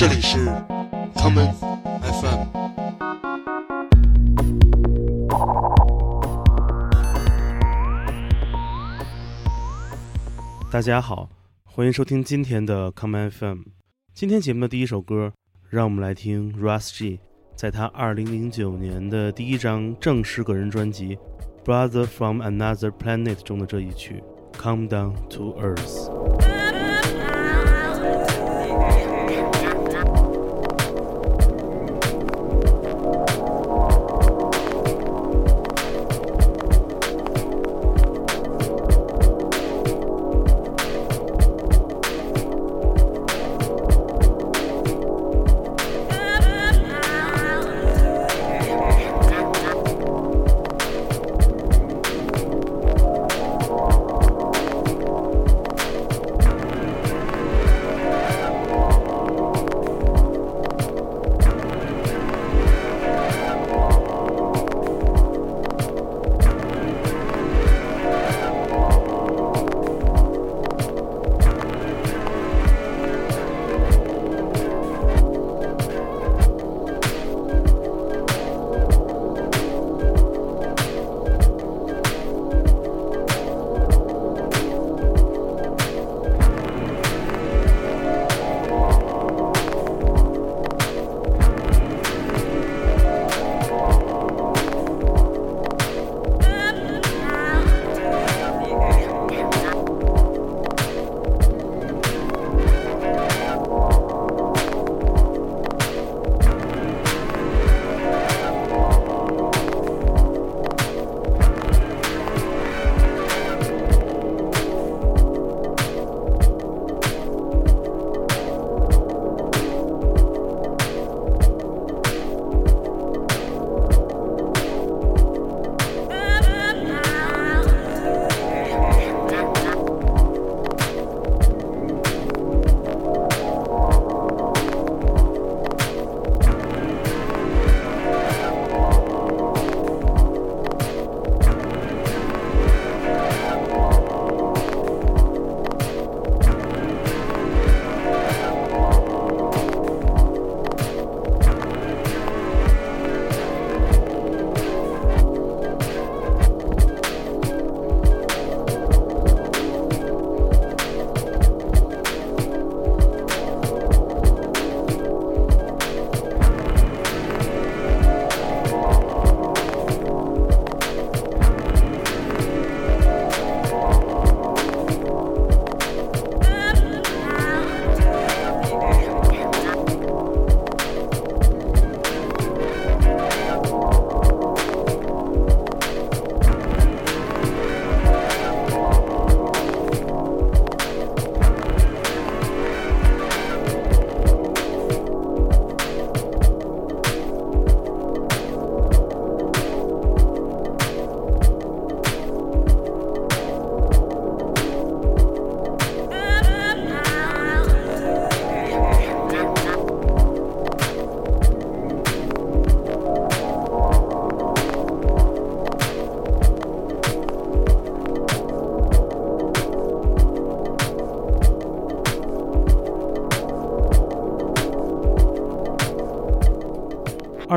这里是 common FM。大家好，欢迎收听今天的 common FM。今天节目的第一首歌，让我们来听 Russ G 在他2009年的第一张正式个人专辑《Brother from Another Planet》中的这一曲《Come Down to Earth》。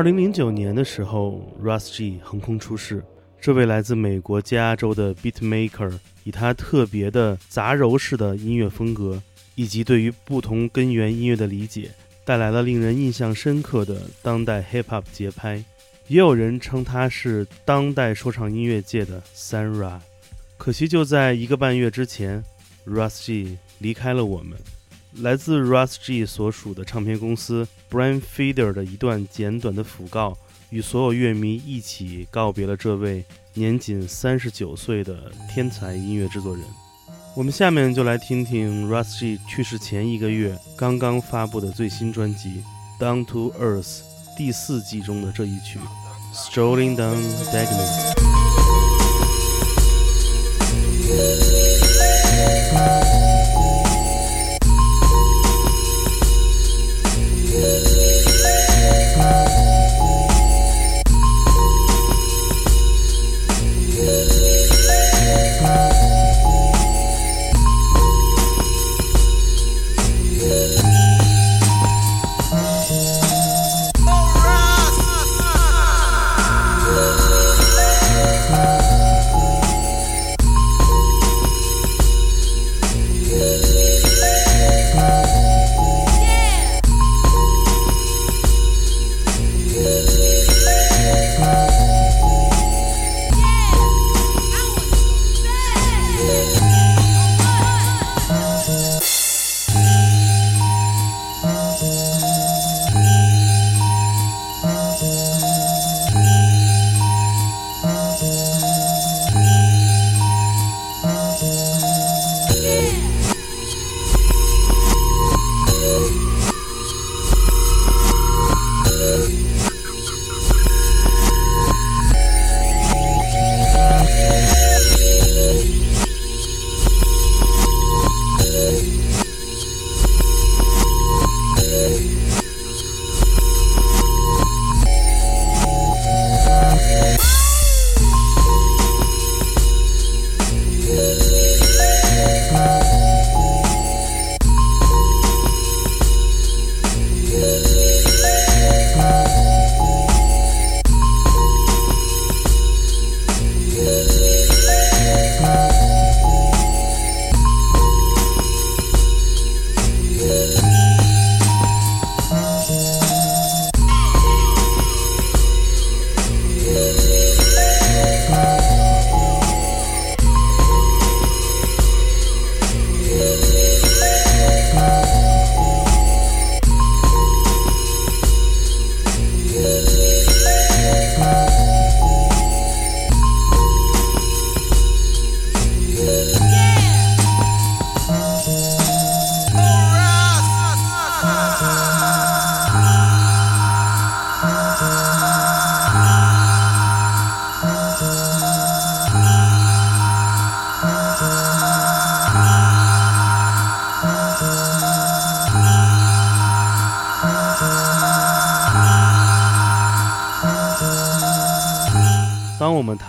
零零九年的时候，Russ G 横空出世。这位来自美国加州的 beat maker，以他特别的杂糅式的音乐风格，以及对于不同根源音乐的理解，带来了令人印象深刻的当代 hip hop 节拍。也有人称他是当代说唱音乐界的 Sanra。可惜就在一个半月之前，Russ G 离开了我们。来自 Russ G 所属的唱片公司 Brain Feeder 的一段简短的讣告，与所有乐迷一起告别了这位年仅三十九岁的天才音乐制作人。我们下面就来听听 Russ G 去世前一个月刚刚发布的最新专辑《Down to Earth》第四季中的这一曲《Strolling Down Diagonal》。么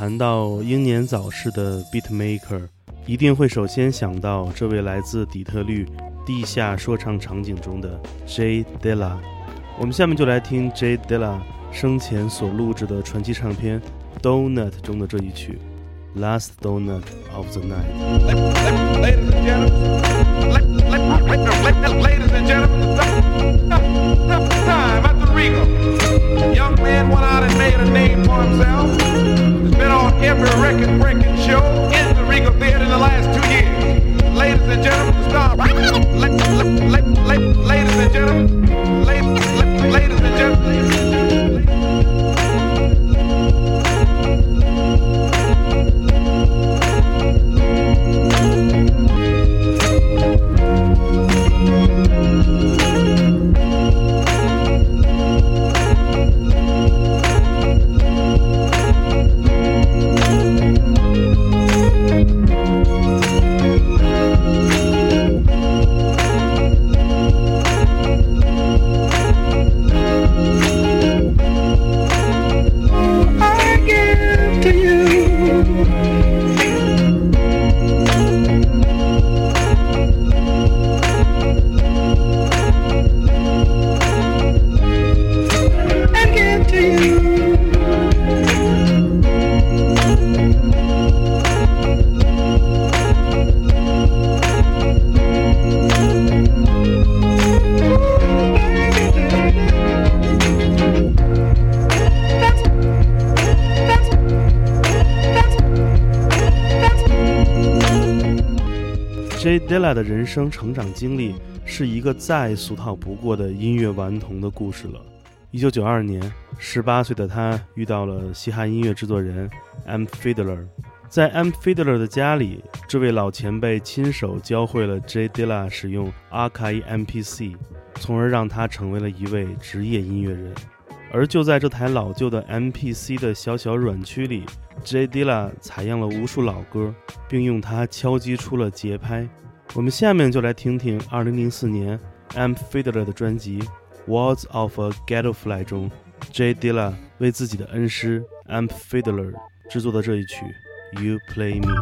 谈到英年早逝的 Beat Maker，一定会首先想到这位来自底特律地下说唱场景中的 J Dilla。我们下面就来听 J Dilla 生前所录制的传奇唱片《Donut》中的这一曲《Last Donut of the Night》。Ladies Regal. Young man went out and made a name for himself. He's been on every record breaking show in the Regal Theater in the last two years. Ladies and gentlemen, star. Ladies and gentlemen, ladies and gentlemen. J Dilla 的人生成长经历是一个再俗套不过的音乐顽童的故事了。一九九二年，十八岁的他遇到了嘻哈音乐制作人 M Fiddler，在 M Fiddler 的家里，这位老前辈亲手教会了 J Dilla 使用 Akai MPC，从而让他成为了一位职业音乐人。而就在这台老旧的 MPC 的小小软区里，J Dilla 采样了无数老歌，并用它敲击出了节拍。我们下面就来听听2004年 M Fiddler 的专辑《Walls of a Ghetto Fly》中，Jay Dilla 为自己的恩师 M Fiddler 制作的这一曲《You Play Me》。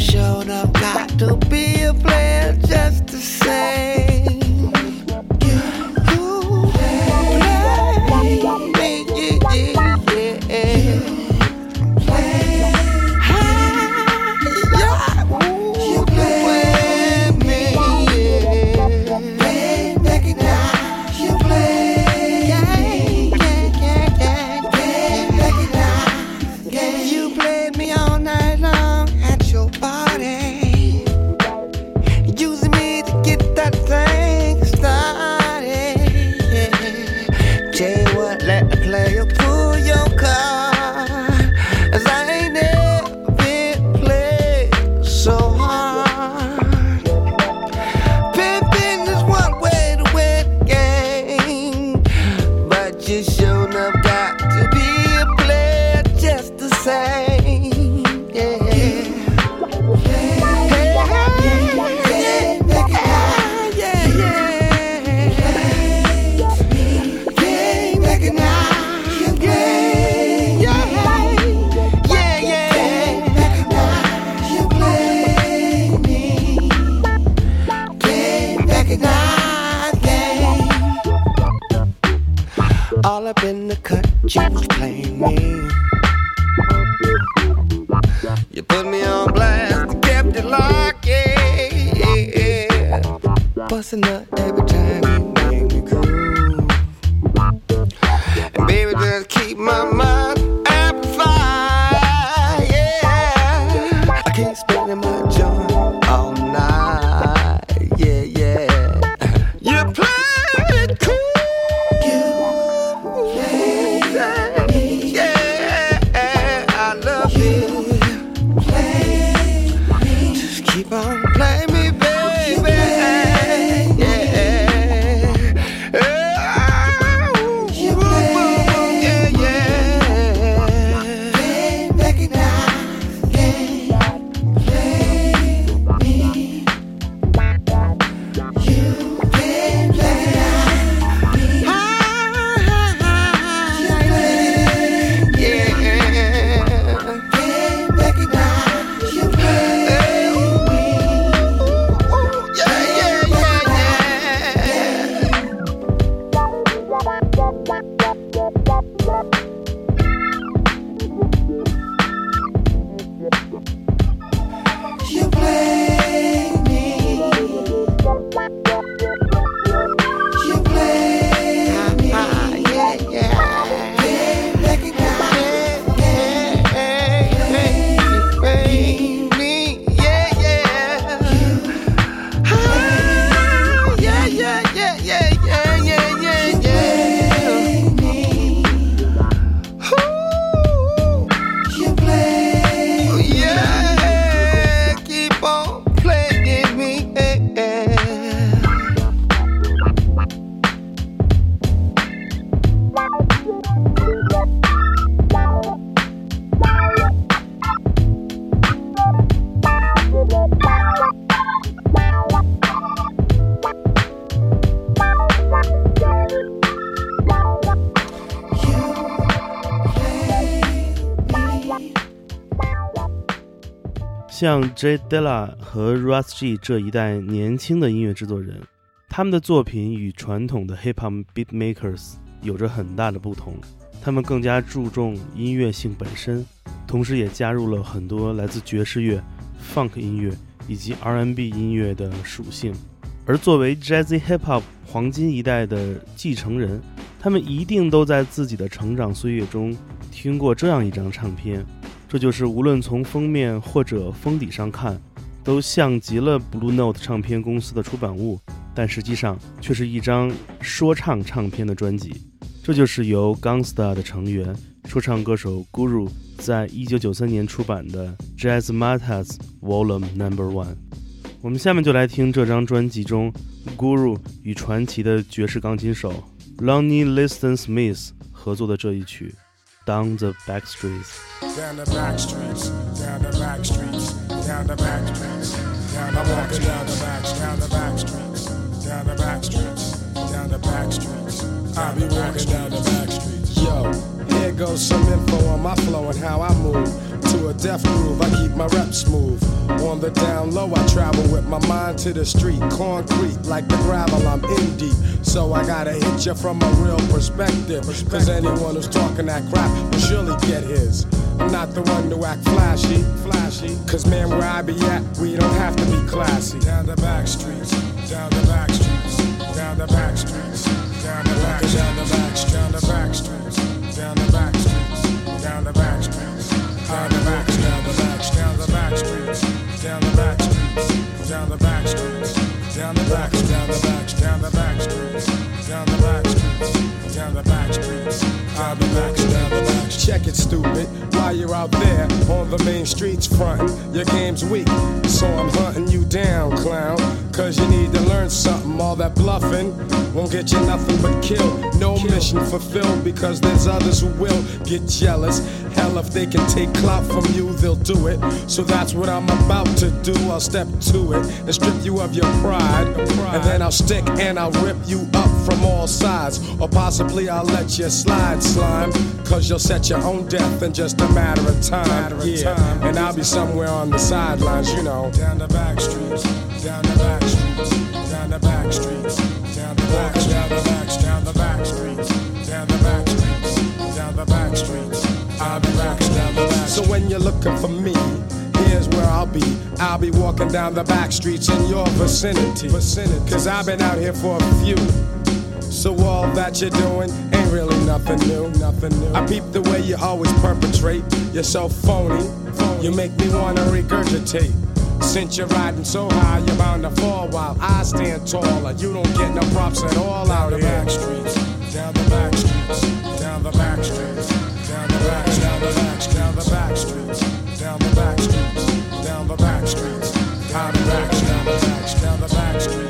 Showed up, got to be a player just the same. The cut, 像 J Dilla 和 Russ G 这一代年轻的音乐制作人，他们的作品与传统的 hip hop beat makers 有着很大的不同。他们更加注重音乐性本身，同时也加入了很多来自爵士乐、funk 音乐以及 R&B 音乐的属性。而作为 Jazzy Hip Hop 黄金一代的继承人，他们一定都在自己的成长岁月中听过这样一张唱片，这就是无论从封面或者封底上看，都像极了 Blue Note 唱片公司的出版物，但实际上却是一张说唱唱片的专辑。这就是由 Gangsta 的成员说唱歌手 Guru 在一九九三年出版的 Jazz Matters Volume Number One。我们下面就来听这张专辑中 Guru 与传奇的爵士钢琴手 Lonnie Liston Smith 合作的这一曲《Down the Back Streets》。down the back streets, down the back streets, down the back streets, down the back streets, down the back, down the back streets, down the back streets, down the back streets. I be walking down the back streets. Yo, here goes some info on my flow and how I move. To a death groove, I keep my rep smooth. On the down low, I travel with my mind to the street. Concrete, like the gravel, I'm in deep. So I gotta hit you from a real perspective. Cause anyone who's talking that crap will surely get his. I'm not the one to act flashy, flashy. Cause man, where I be at, we don't have to be classy. Down the back streets, down the back streets, down the back streets, down the back, down the back, down the back streets, down the back streets, Check it, stupid. While you're out there on the main streets frontin', your game's weak. So I'm hunting you down, clown. Cause you need to learn something. All that bluffing won't get you nothing but kill. No mission fulfilled because there's others who will get jealous. Hell, if they can take clout from you, they'll do it. So that's what I'm about to do. I'll step to it and strip you of your pride. And then I'll stick and I'll rip you up from all sides. Or possibly I'll let you slide, slime. Cause you'll set your own death in just a matter of time. yeah. And I'll be somewhere on the sidelines, you know. Down the back streets, down the back streets, down the back streets, down the back, down the back, down the back streets, down the back streets, down the back streets. I'll be back down the back. So when you're looking for me, here's where I'll be. I'll be walking down the back streets in your vicinity. Cause I've been out here for a few. So all that you're doing ain't really nothing new, nothing new. I peep the way you always perpetrate. You're so phony, you make me wanna regurgitate. Since you're riding so high, you're bound to fall while I stand taller. You don't get no props at all down out the here. back streets, down the back streets, down the back streets, down the back, down the back, down the back streets, down the back streets, down the back streets, down the back, down down the back streets,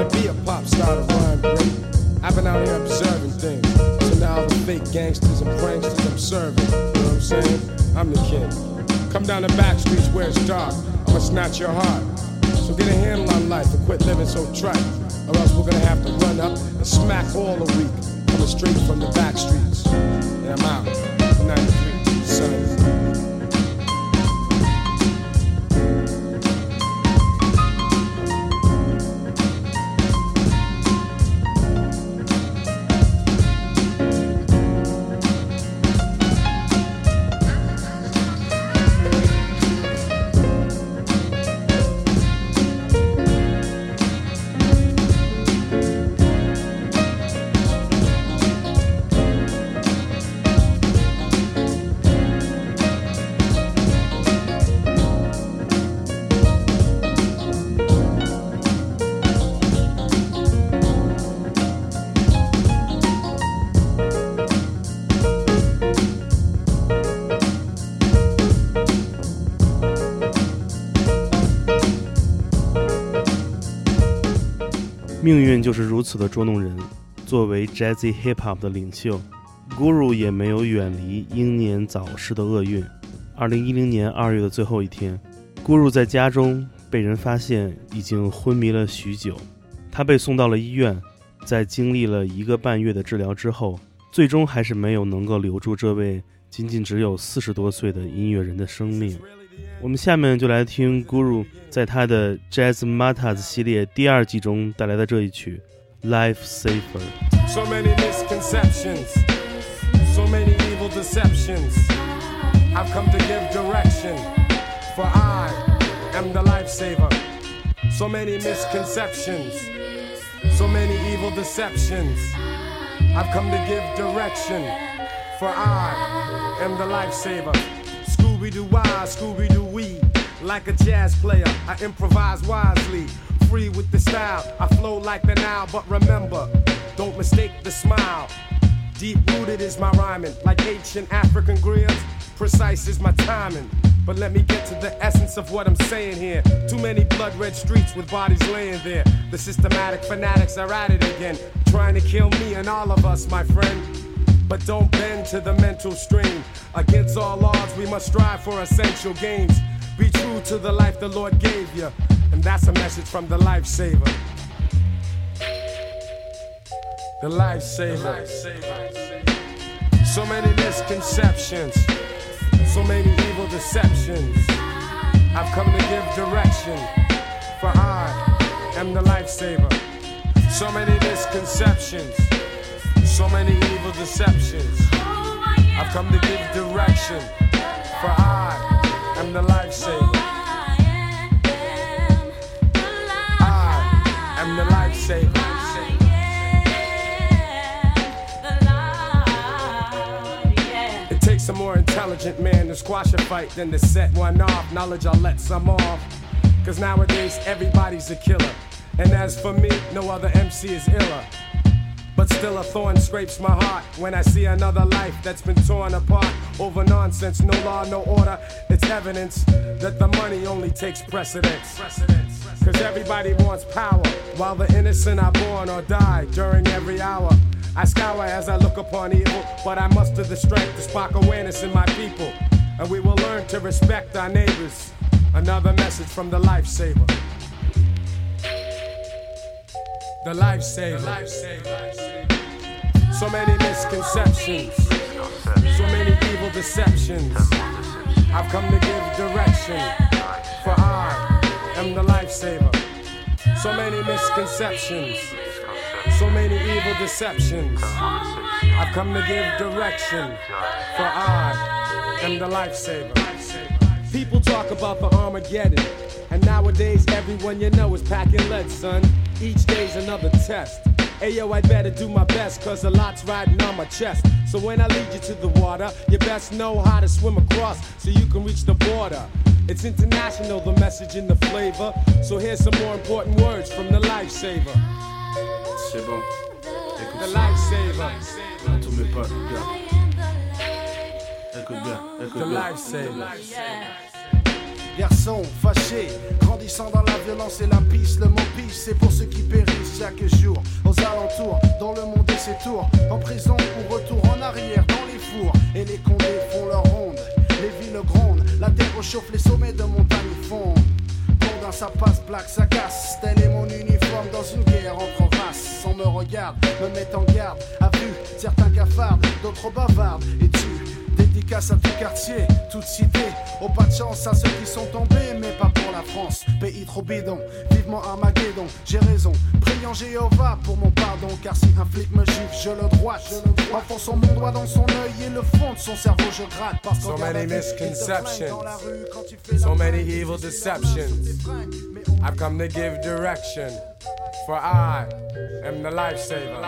down the back Come down the back streets where it's dark. I'ma snatch your heart. So get a handle on life and quit living so trite. Or else we're gonna have to run up and smack all the week. Coming straight from the back streets. And I'm out. 93, son. 命运就是如此的捉弄人。作为 Jazzy Hip Hop 的领袖，Guru 也没有远离英年早逝的厄运。二零一零年二月的最后一天，Guru 在家中被人发现已经昏迷了许久。他被送到了医院，在经历了一个半月的治疗之后，最终还是没有能够留住这位仅仅只有四十多岁的音乐人的生命。我们下面就来听 Guru 在他的 Jazzmatazz 系列第二季中带来的这一曲《Life Saver》。So many misconceptions, so many evil deceptions. I've come to give direction, for I am the lifesaver. So many misconceptions, so many evil deceptions. I've come to give direction, for I am the lifesaver. Scooby Doo why, Scooby Doo wee. Like a jazz player, I improvise wisely. Free with the style, I flow like the Nile. But remember, don't mistake the smile. Deep rooted is my rhyming, like ancient African grills. Precise is my timing. But let me get to the essence of what I'm saying here. Too many blood red streets with bodies laying there. The systematic fanatics are at it again, trying to kill me and all of us, my friend but don't bend to the mental stream. Against all odds, we must strive for essential gains. Be true to the life the Lord gave you, and that's a message from the lifesaver. The lifesaver. So many misconceptions, so many evil deceptions. I've come to give direction, for I am the lifesaver. So many misconceptions. So many evil deceptions. I've come to give direction, for I am the lifesaver. I am the lifesaver. It takes a more intelligent man to squash a fight than to set one off. Knowledge, I'll let some off. Cause nowadays everybody's a killer. And as for me, no other MC is iller. But still, a thorn scrapes my heart when I see another life that's been torn apart over nonsense. No law, no order. It's evidence that the money only takes precedence. Cause everybody wants power, while the innocent are born or die during every hour. I scour as I look upon evil, but I muster the strength to spark awareness in my people. and we will learn to respect our neighbors. Another message from the lifesaver. The lifesaver. So many misconceptions, so many evil deceptions. I've come to give direction, for I am the lifesaver. So many misconceptions, so many evil deceptions. I've come to give direction, for I am the lifesaver. People talk about the Armageddon, and nowadays everyone you know is packing lead, son. Each day's another test. Ayo, I better do my best, cause a lot's riding on my chest. So when I lead you to the water, you best know how to swim across so you can reach the border. It's international, the message and the flavor. So here's some more important words from the lifesaver. C'est bon. The lifesaver. Tous mes potes, bien. Écoute bien, écoute The bien. lifesaver. Garçon fâché, grandissant dans la violence et la le mot pisse, c'est pour ceux qui périssent chaque jour. Aux alentours, dans le monde et ses tours, en prison ou retour en arrière, dans les fours. Et les condés font leur ronde, les villes grondent, la terre réchauffe, les sommets de montagnes fondent. Condin, ça passe, black, ça casse. Tel est mon uniforme dans une guerre entre races. On me regarde, me met en garde. A vu certains cafardent, d'autres bavardent. Et tu Dédicace à tout quartier, toute cité. Au pas de chance à ceux qui sont tombés, mais pas pour la France. Pays trop bidon, vivement Armageddon. J'ai raison, priant Jéhovah pour mon pardon. Car si un flic me gifle, je le droite. Enfonçant mon doigt dans son œil et le fond de son cerveau, je gratte. Parce So qu'en many garde à vue, il te flingue misconceptions. dans la rue quand tu fais la So many fringue. evil C'est deceptions. des fringues, mais on I've come to give direction, for I am the lifesaver.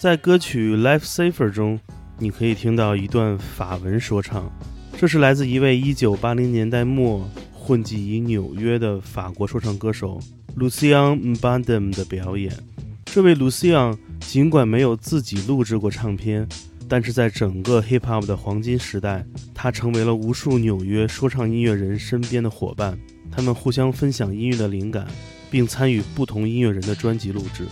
在歌曲《Life Saver》中， 你可以听到一段法文说唱，这是来自一位1980年代末混迹于纽约的法国说唱歌手 Lucien Mbandem 的表演。这位 Lucien 尽管没有自己录制过唱片，但是在整个 hip hop 的黄金时代，他成为了无数纽约说唱音乐人身边的伙伴。他们互相分享音乐的灵感，并参与不同音乐人的专辑录制。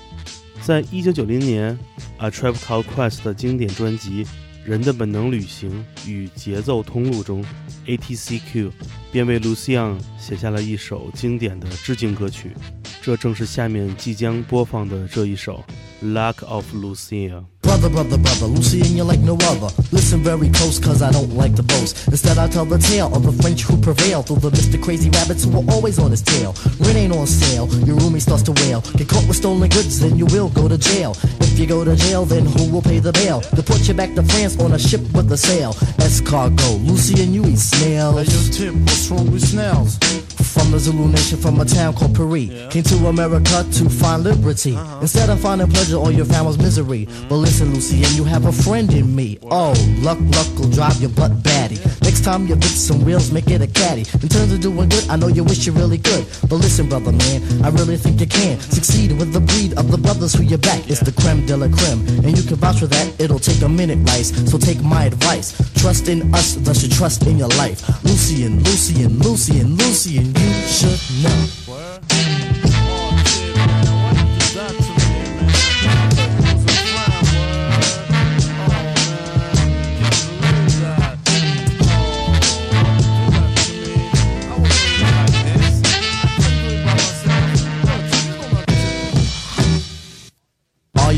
在一九九零年，《A Tribe Called Quest》的经典专辑《人的本能旅行与节奏通路》中，ATCQ 便为 Lucian 写下了一首经典的致敬歌曲，这正是下面即将播放的这一首《Luck of Lucian》。Brother, brother, brother, Lucy and you're like no other. Listen very close, cause I don't like to boast. Instead, I tell the tale of the French who prevailed through the Mr. Crazy Rabbits who are always on his tail. Rent ain't on sale, your roomie starts to wail. Get caught with stolen goods, then you will go to jail. If you go to jail, then who will pay the bail? To put you back to France on a ship with a sail. Escargot, and you eat snails. Hey, yo, Tip, what's wrong with snails? From the Zulu nation, from a town called Paris. Came to America to find liberty. Uh-huh. Instead of finding pleasure, all you found was misery. But listen, Lucy, and you have a friend in me. Oh, luck, luck will drive your butt batty. Next time you get some wheels, make it a caddy. In terms of doing good, I know you wish you really could. But listen, brother man, I really think you can succeed with the breed of the brothers who you back. It's the creme de la creme, and you can vouch for that. It'll take a minute, Rice. So take my advice. Trust in us, thus you trust in your life. Lucian, Lucian, Lucian, Lucian, you should know.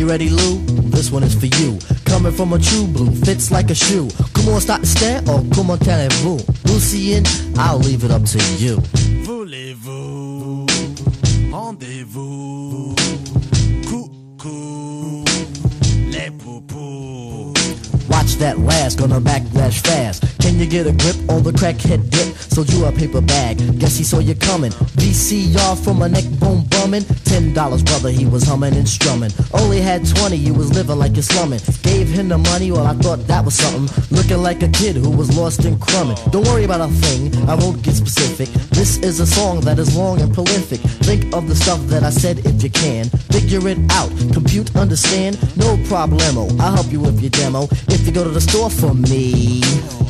Ready, Lou? This one is for you. Coming from a true blue, fits like a shoe. Come on, to stare, or come on, tell it, vous Lucian, I'll leave it up to you. Voulez-vous Rendez-vous Coucou Les poupous Watch that last, gonna backlash fast. Can you get a grip on the crackhead dip? Sold you a paper bag, guess he saw you coming. VCR from a neck bone bumming. Ten dollars, brother, he was humming and strumming. Only had twenty, you was living like you're slumming. Gave him the money, well, I thought that was something. Looking like a kid who was lost in crumbing. Don't worry about a thing, I won't get specific. This is a song that is long and prolific. Think of the stuff that I said if you can. Figure it out, compute, understand, no problemo. I'll help you with your demo. If you go to the store for me.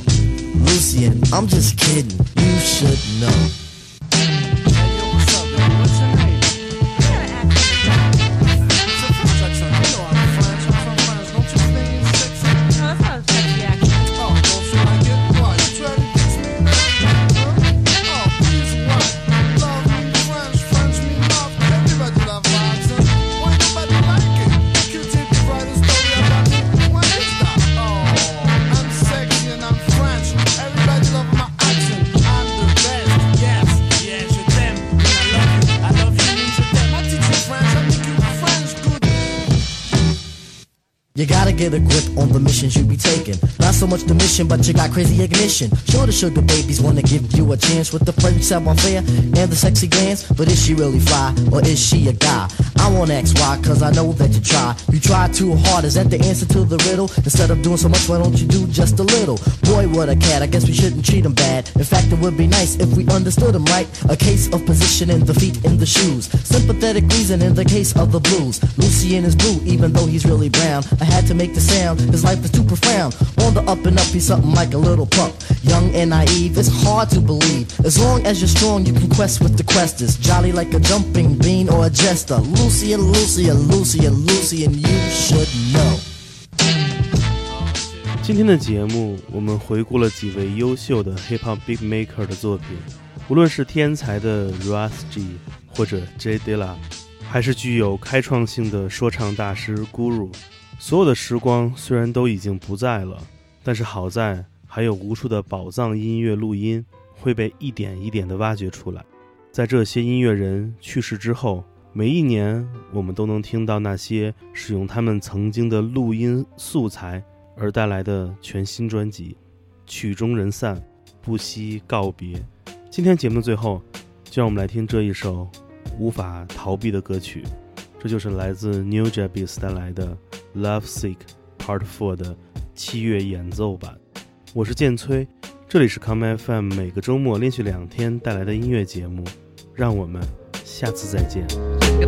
Lucian, I'm just kidding. You should know. Get a grip on the missions you be taking. Not so much the mission, but you got crazy ignition. Sure, the sugar babies wanna give you a chance with the French savoir-faire and the sexy glance. But is she really fly, or is she a guy? I won't ask why, cause I know that you try. You try too hard, is that the answer to the riddle? Instead of doing so much, why don't you do just a little? Boy, what a cat, I guess we shouldn't treat him bad. In fact, it would be nice if we understood him right. A case of positioning the feet in the shoes. Sympathetic reason in the case of the blues. Lucian is blue, even though he's really brown. I had to make the sound, his life is too profound. On the up and up, he's something like a little pup. Young and naive, it's hard to believe. As long as you're strong, you can quest with the questers. Jolly like a jumping bean or a jester. Lucy and Lucy and Lucian, Lucian, you should know. 今天的节目，我们回顾了几位优秀的 hip hop big maker 的作品，无论是天才的 Russ G 或者 J Dilla，还是具有开创性的说唱大师 Guru，所有的时光虽然都已经不在了，但是好在还有无数的宝藏音乐录音会被一点一点的挖掘出来。在这些音乐人去世之后，每一年我们都能听到那些使用他们曾经的录音素材而带来的全新专辑。曲终人散，不惜告别。今天节目的最后，就让我们来听这一首无法逃避的歌曲，这就是来自 New Jabez 带来的《Love Sick Part Four》的七月演奏版。我是剑崔，这里是 Come FM，每个周末连续两天带来的音乐节目。让我们下次再见。You